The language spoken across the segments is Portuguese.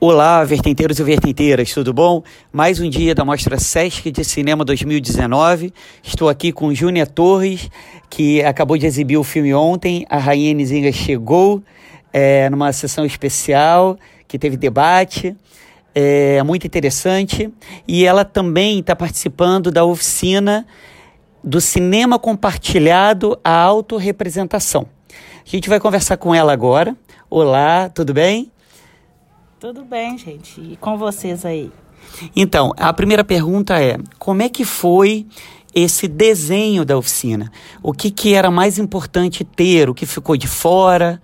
Olá, vertenteiros e vertenteiras, tudo bom? Mais um dia da Mostra Sesc de Cinema 2019. Estou aqui com Júnia Torres, que acabou de exibir o filme ontem. A Rainha Nizinga chegou é, numa sessão especial que teve debate. É muito interessante. E ela também está participando da oficina do cinema compartilhado à autorrepresentação. A gente vai conversar com ela agora. Olá, tudo bem? Tudo bem, gente. E com vocês aí? Então, a primeira pergunta é: como é que foi esse desenho da oficina? O que, que era mais importante ter? O que ficou de fora?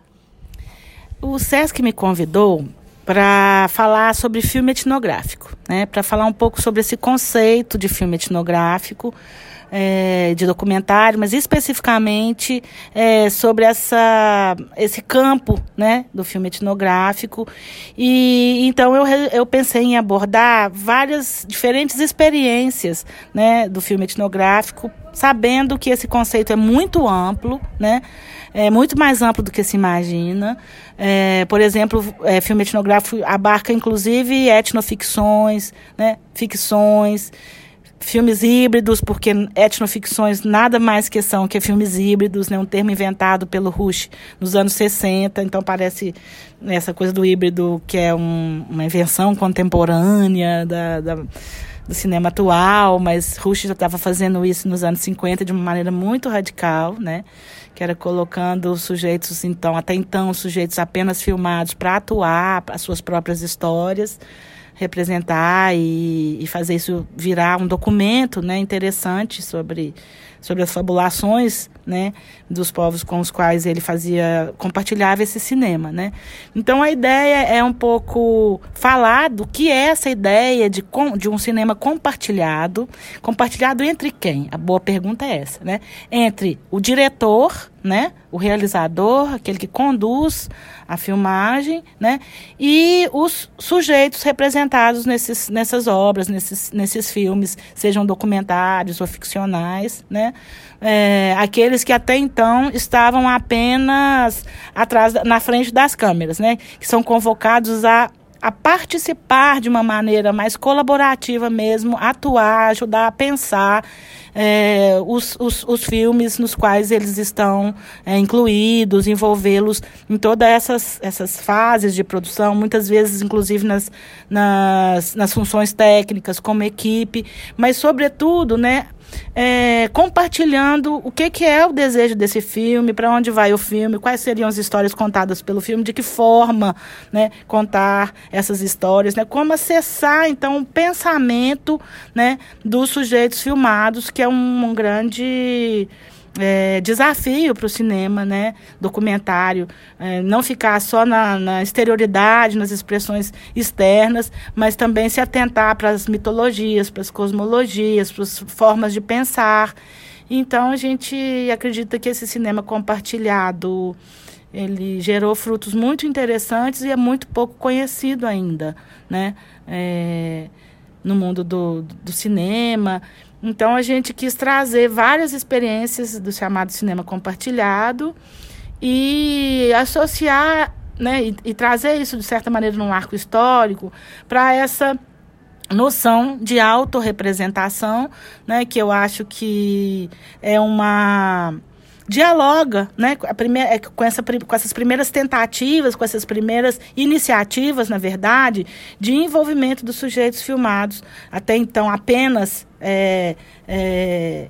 O SESC me convidou para falar sobre filme etnográfico, né? Para falar um pouco sobre esse conceito de filme etnográfico é, de documentário, mas especificamente é, sobre essa, esse campo né, do filme etnográfico. E então eu, eu pensei em abordar várias diferentes experiências né, do filme etnográfico, sabendo que esse conceito é muito amplo, né? É muito mais amplo do que se imagina. É, por exemplo, é, filme etnográfico abarca inclusive etnoficções, né, ficções, filmes híbridos, porque etnoficções nada mais que são que filmes híbridos, né? um termo inventado pelo Rush nos anos 60, então parece essa coisa do híbrido que é um, uma invenção contemporânea da, da, do cinema atual, mas Rush já estava fazendo isso nos anos 50 de uma maneira muito radical, né? que era colocando os sujeitos, então, até então, os sujeitos apenas filmados para atuar as suas próprias histórias, representar e, e, fazer isso virar um documento né, interessante sobre, sobre as fabulações né, dos povos com os quais ele fazia, compartilhava esse cinema, né. Então a ideia é um pouco falar do que é essa ideia de, de um cinema compartilhado, compartilhado entre quem? A boa pergunta é essa, né, entre o diretor, né, o realizador, aquele que conduz a filmagem, né, e os sujeitos representados nesses, nessas obras, nesses, nesses filmes, sejam documentários ou ficcionais, né, é, aqueles que até então estavam apenas atrás, na frente das câmeras, né? Que são convocados a a participar de uma maneira mais colaborativa mesmo, atuar, ajudar a pensar é, os, os, os, filmes nos quais eles estão é, incluídos, envolvê-los em todas essas, essas fases de produção, muitas vezes, inclusive, nas, nas, nas funções técnicas, como equipe, mas, sobretudo, né, é, compartilhando o que, que é o desejo desse filme, para onde vai o filme, quais seriam as histórias contadas pelo filme, de que forma né, contar essas histórias, né, como acessar então o pensamento né, dos sujeitos filmados, que é um, um grande é, desafio para o cinema, né, documentário, é, não ficar só na, na, exterioridade, nas expressões externas, mas também se atentar para as mitologias, para as cosmologias, para as formas de pensar. Então a gente acredita que esse cinema compartilhado ele gerou frutos muito interessantes e é muito pouco conhecido ainda, né, é, no mundo do, do cinema. Então a gente quis trazer várias experiências do chamado cinema compartilhado e associar, né, e, e trazer isso de certa maneira num arco histórico para essa noção de autorrepresentação, né, que eu acho que é uma dialoga né, primeira, é, com, essa, com essas primeiras tentativas, com essas primeiras iniciativas, na verdade, de envolvimento dos sujeitos filmados, até então apenas é, é,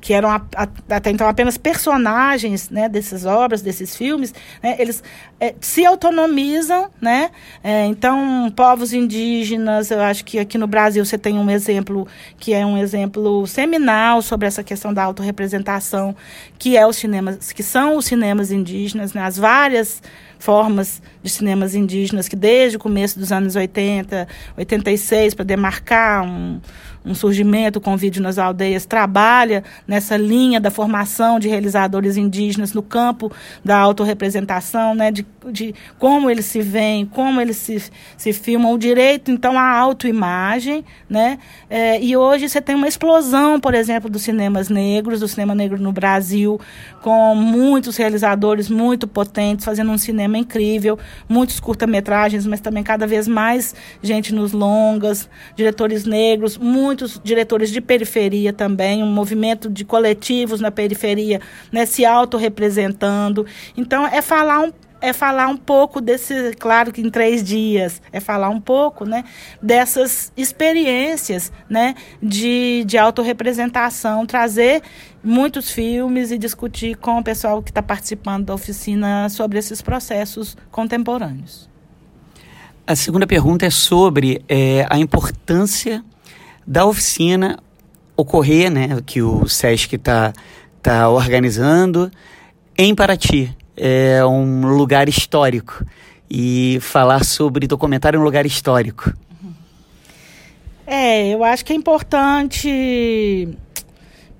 que eram a, a, até então apenas personagens né, dessas obras, desses filmes, né, eles é, se autonomizam, né? É, então, povos indígenas, eu acho que aqui no Brasil você tem um exemplo que é um exemplo seminal sobre essa questão da autorrepresentação, que é os cinemas, que são os cinemas indígenas, né, as várias formas de cinemas indígenas que desde o começo dos anos 80, 86, para demarcar um, um surgimento com vídeo nas aldeias, trabalha nessa linha da formação de realizadores indígenas no campo da autorrepresentação, né, de, de como eles se veem, como eles se, se filmam, o direito, então, à autoimagem, né, é, e hoje você tem uma explosão, por exemplo, dos cinemas negros, do cinema negro no Brasil, com muitos realizadores muito potentes, fazendo um cinema cinema incrível, muitos curta-metragens, mas também cada vez mais gente nos longas, diretores negros, muitos diretores de periferia também, um movimento de coletivos na periferia, né, se autorrepresentando. Então, é falar um é falar um pouco desse, claro que em três dias, é falar um pouco, né, dessas experiências, né, de, de autorrepresentação, trazer muitos filmes e discutir com o pessoal que está participando da oficina sobre esses processos contemporâneos. A segunda pergunta é sobre é, a importância da oficina ocorrer, né, que o SESC está tá organizando em Paraty, é um lugar histórico e falar sobre documentário em um lugar histórico. É, eu acho que é importante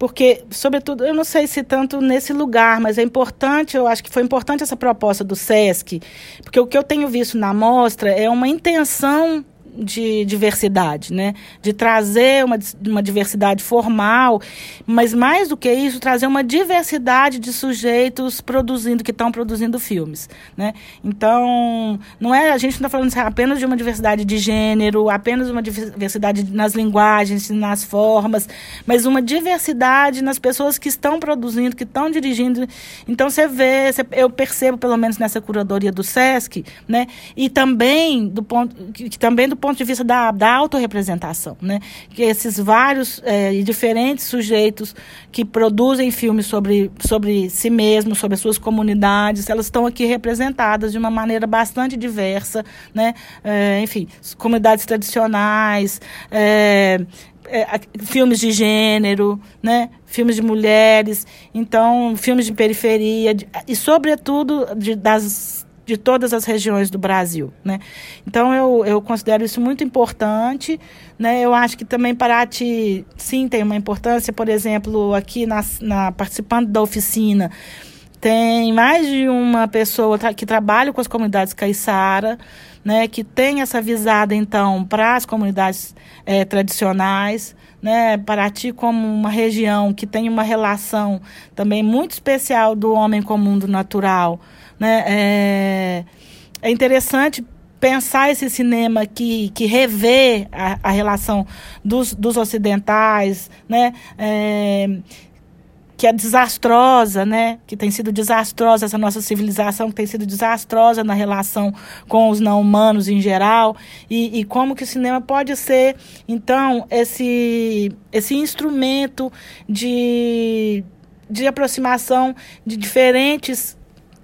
porque, sobretudo, eu não sei se tanto nesse lugar, mas é importante, eu acho que foi importante essa proposta do SESC, porque o que eu tenho visto na mostra é uma intenção de diversidade, né? De trazer uma, uma diversidade formal, mas mais do que isso, trazer uma diversidade de sujeitos produzindo, que estão produzindo filmes, né? Então, não é, a gente não está falando apenas de uma diversidade de gênero, apenas uma diversidade nas linguagens, nas formas, mas uma diversidade nas pessoas que estão produzindo, que estão dirigindo. Então, você vê, eu percebo, pelo menos nessa curadoria do SESC, né? E também do ponto, que, que também do ponto de vista da, da autorrepresentação, né? Que esses vários é, e diferentes sujeitos que produzem filmes sobre, sobre si mesmos, sobre as suas comunidades, elas estão aqui representadas de uma maneira bastante diversa, né? É, enfim, comunidades tradicionais, é, é, filmes de gênero, né? filmes de mulheres, então filmes de periferia de, e sobretudo de, das de todas as regiões do Brasil, né? Então eu, eu considero isso muito importante, né? Eu acho que também Paraty sim tem uma importância, por exemplo, aqui na, na participando da oficina tem mais de uma pessoa que trabalha com as comunidades caiçara, né, que tem essa visada então para as comunidades é, tradicionais, né, Paraty como uma região que tem uma relação também muito especial do homem com o mundo natural, né? É, é interessante pensar esse cinema que, que revê a, a relação dos, dos ocidentais, né? É, que é desastrosa, né? Que tem sido desastrosa essa nossa civilização, que tem sido desastrosa na relação com os não humanos em geral, e, e como que o cinema pode ser, então, esse, esse instrumento de, de aproximação de diferentes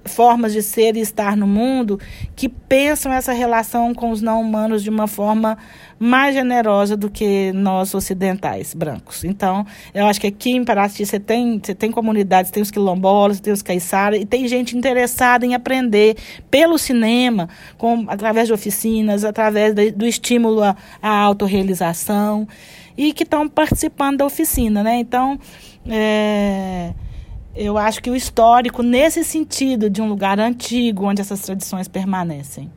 formas de ser e estar no mundo que pensam essa relação com os não humanos de uma forma mais generosa do que nós ocidentais brancos. Então, eu acho que aqui em Paraty você tem, você tem comunidades, tem os quilombolas, tem os caiçara, e tem gente interessada em aprender pelo cinema, com, através de oficinas, através de, do estímulo à, à autorrealização, e que estão participando da oficina, né? Então, é eu acho que o histórico, nesse sentido, de um lugar antigo onde essas tradições permanecem.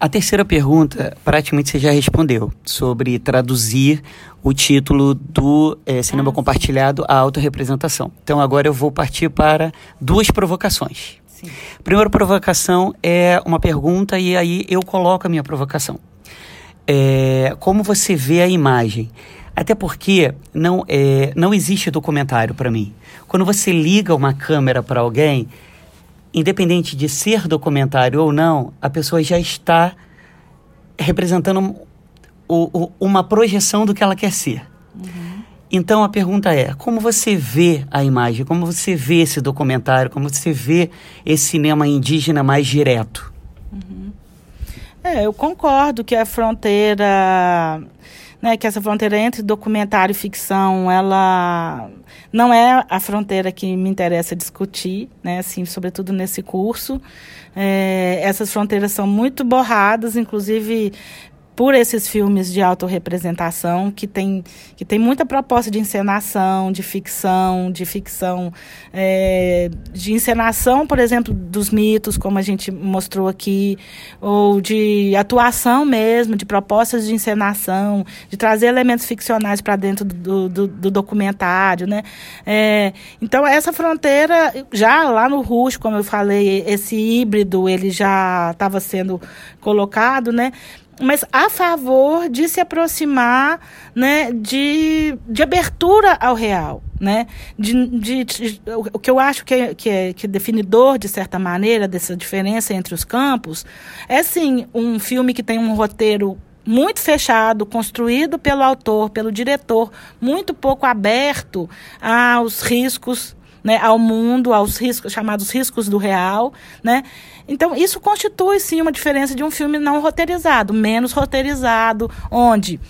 A terceira pergunta, praticamente você já respondeu, sobre traduzir o título do é, Cinema ah, Compartilhado à Autorrepresentação. Então agora eu vou partir para duas provocações. Sim. A primeira provocação é uma pergunta e aí eu coloco a minha provocação. É, como você vê a imagem? Até porque não, é, não existe documentário para mim. Quando você liga uma câmera para alguém, independente de ser documentário ou não, a pessoa já está representando o, o, uma projeção do que ela quer ser. Uhum. Então a pergunta é: como você vê a imagem? Como você vê esse documentário? Como você vê esse cinema indígena mais direto? Uhum. É, eu concordo que a fronteira né, que essa fronteira entre documentário e ficção, ela não é a fronteira que me interessa discutir, né, assim, sobretudo nesse curso. É, essas fronteiras são muito borradas, inclusive por esses filmes de autorrepresentação que tem, que tem muita proposta de encenação, de ficção, de ficção, é, de encenação, por exemplo, dos mitos, como a gente mostrou aqui, ou de atuação mesmo, de propostas de encenação, de trazer elementos ficcionais para dentro do, do, do, documentário, né? É, então, essa fronteira, já lá no Rush, como eu falei, esse híbrido, ele já estava sendo colocado, né? Mas a favor de se aproximar né, de, de abertura ao real. Né? De, de, de, o que eu acho que é, que, é, que é definidor, de certa maneira, dessa diferença entre os campos, é sim um filme que tem um roteiro muito fechado, construído pelo autor, pelo diretor, muito pouco aberto aos riscos né, ao mundo, aos riscos chamados riscos do real, né? Então isso constitui sim uma diferença de um filme não roteirizado, menos roteirizado, onde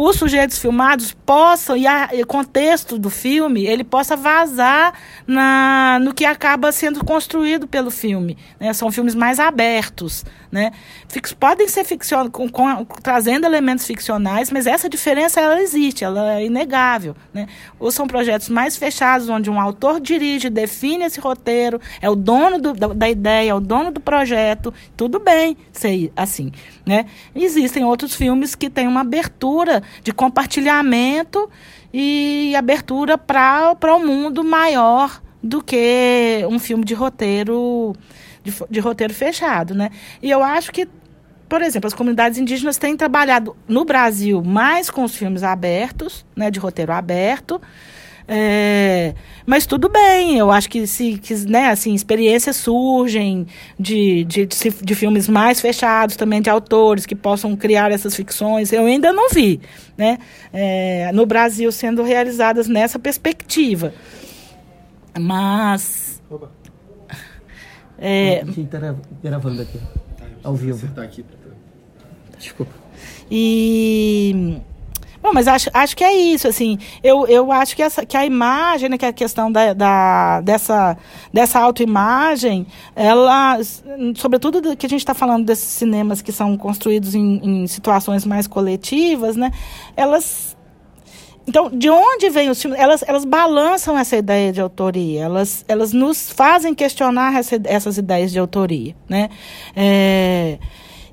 os sujeitos filmados possam, e o contexto do filme, ele possa vazar na, no que acaba sendo construído pelo filme. Né? São filmes mais abertos. Né? Fix, podem ser ficcion, com, com, trazendo elementos ficcionais, mas essa diferença ela existe, ela é inegável. Né? Ou são projetos mais fechados, onde um autor dirige, define esse roteiro, é o dono do, da, da, ideia, é o dono do projeto, tudo bem ser assim. Né? Existem outros filmes que têm uma abertura de compartilhamento e abertura para o mundo maior do que um filme de roteiro de, de roteiro fechado, né? E eu acho que por exemplo, as comunidades indígenas têm trabalhado no Brasil mais com os filmes abertos, né, de roteiro aberto, é, mas tudo bem, eu acho que se que, né, assim, experiências surgem de, de, de, de, filmes mais fechados também de autores que possam criar essas ficções. Eu ainda não vi, né? É, no Brasil sendo realizadas nessa perspectiva. Mas. É, a gente está gravando aqui, ao vivo. Aqui. Desculpa. E Bom, mas acho, acho que é isso, assim, eu, eu acho que, essa, que a imagem, né, que a questão da, da, dessa, dessa autoimagem, ela, sobretudo que a gente está falando desses cinemas que são construídos em, em situações mais coletivas, né, elas então, de onde vem os filmes? Elas, elas balançam essa ideia de autoria, elas, elas nos fazem questionar essa, essas ideias de autoria, né? É,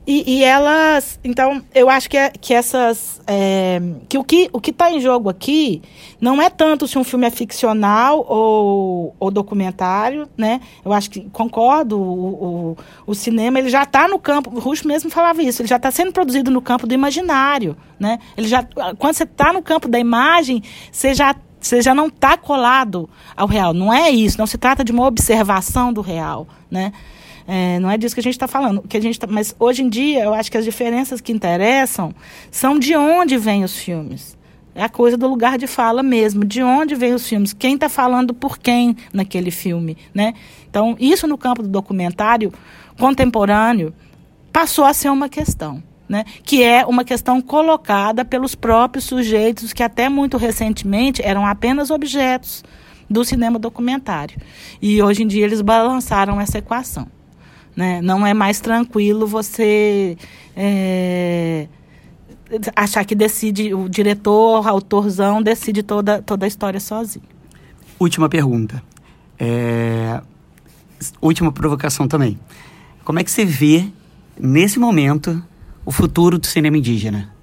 e, e, elas, então, eu acho que, é, que essas, é, que o que o que está em jogo aqui não é tanto se um filme é ficcional ou, ou documentário, né? Eu acho que concordo, o, o, o cinema ele já está no campo, o Rush mesmo falava isso, ele já está sendo produzido no campo do imaginário, né? Ele já, quando você está no campo da imagem, você já você já não está colado ao real. Não é isso. Não se trata de uma observação do real, né? É, não é disso que a gente está falando. Que a gente tá, mas hoje em dia, eu acho que as diferenças que interessam são de onde vêm os filmes. É a coisa do lugar de fala mesmo, de onde vêm os filmes, quem está falando por quem naquele filme, né? Então, isso no campo do documentário contemporâneo passou a ser uma questão. Né, que é uma questão colocada pelos próprios sujeitos que até muito recentemente eram apenas objetos do cinema documentário. E hoje em dia eles balançaram essa equação. Né? Não é mais tranquilo você é, achar que decide, o diretor, autorzão, decide toda, toda a história sozinho. Última pergunta. É, última provocação também. Como é que você vê, nesse momento, o futuro do cinema indígena?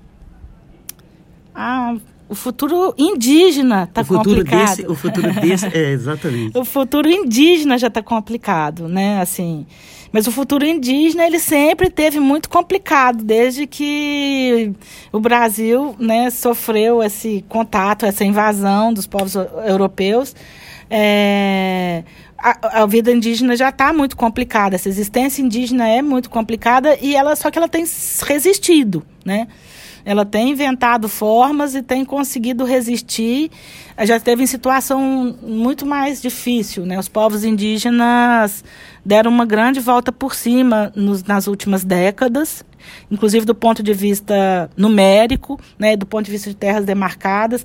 Ah, o futuro indígena está complicado. Desse, o futuro desse, é, exatamente. o futuro indígena já está complicado, né? Assim, mas o futuro indígena, ele sempre teve muito complicado, desde que o Brasil né, sofreu esse contato, essa invasão dos povos europeus. É, a, a, vida indígena já está muito complicada, essa existência indígena é muito complicada e ela só que ela tem resistido, né? Ela tem inventado formas e tem conseguido resistir. Já esteve em situação muito mais difícil, né? Os povos indígenas deram uma grande volta por cima nos, nas últimas décadas, inclusive do ponto de vista numérico, né, do ponto de vista de terras demarcadas.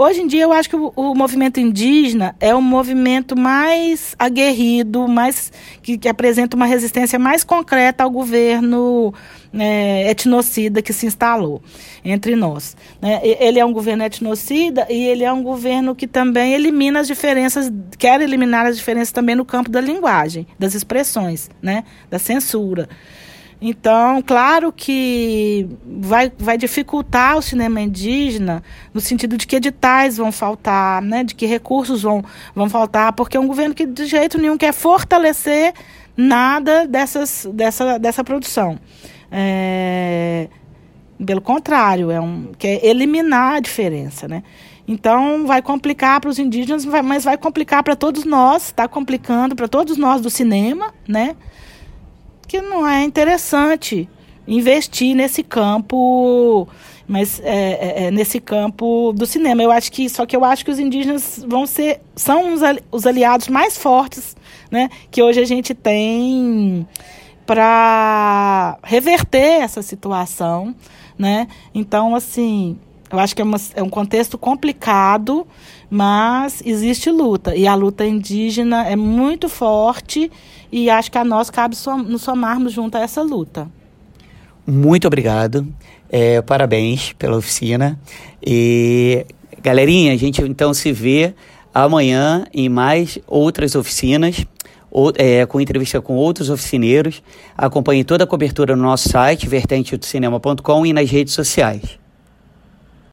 Hoje em dia, eu acho que o, o movimento indígena é o movimento mais aguerrido, mais que, que apresenta uma resistência mais concreta ao governo é, etnocida que se instalou entre nós. Né? Ele é um governo etnocida e ele é um governo que também elimina as diferenças, quer eliminar as diferenças também no campo da linguagem, das expressões, né? da censura. Então, claro que vai, vai dificultar o cinema indígena no sentido de que editais vão faltar, né, de que recursos vão, vão faltar, porque é um governo que de jeito nenhum quer fortalecer nada dessas, dessa, dessa produção. É, pelo contrário, é um, quer eliminar a diferença. Né? Então, vai complicar para os indígenas, mas vai complicar para todos nós, está complicando para todos nós do cinema, né? Que não é interessante investir nesse campo, mas é, é, é, nesse campo do cinema. Eu acho que só que eu acho que os indígenas vão ser são os, os aliados mais fortes, né, que hoje a gente tem para reverter essa situação, né? Então, assim, eu acho que é, uma, é, um contexto complicado, mas existe luta. E a luta indígena é muito forte e acho que a nós cabe som, nos somarmos junto a essa luta. Muito obrigado. É, parabéns pela oficina. E, galerinha, a gente então se vê amanhã em mais outras oficinas. Ou, é, com entrevista com outros oficineiros. Acompanhe toda a cobertura no nosso site, vertentedocinema.com e nas redes sociais.